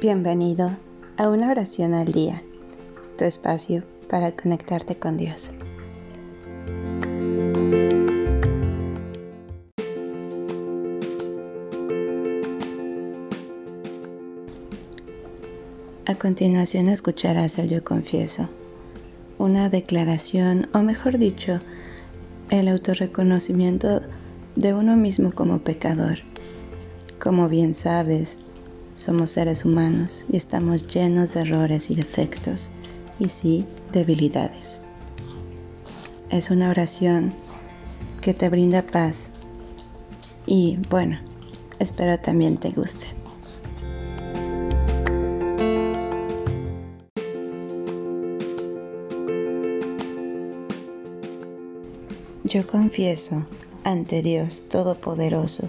Bienvenido a una oración al día, tu espacio para conectarte con Dios. A continuación escucharás el Yo Confieso, una declaración, o mejor dicho, el autorreconocimiento de uno mismo como pecador. Como bien sabes, somos seres humanos y estamos llenos de errores y defectos, y sí, debilidades. Es una oración que te brinda paz y bueno, espero también te guste. Yo confieso ante Dios Todopoderoso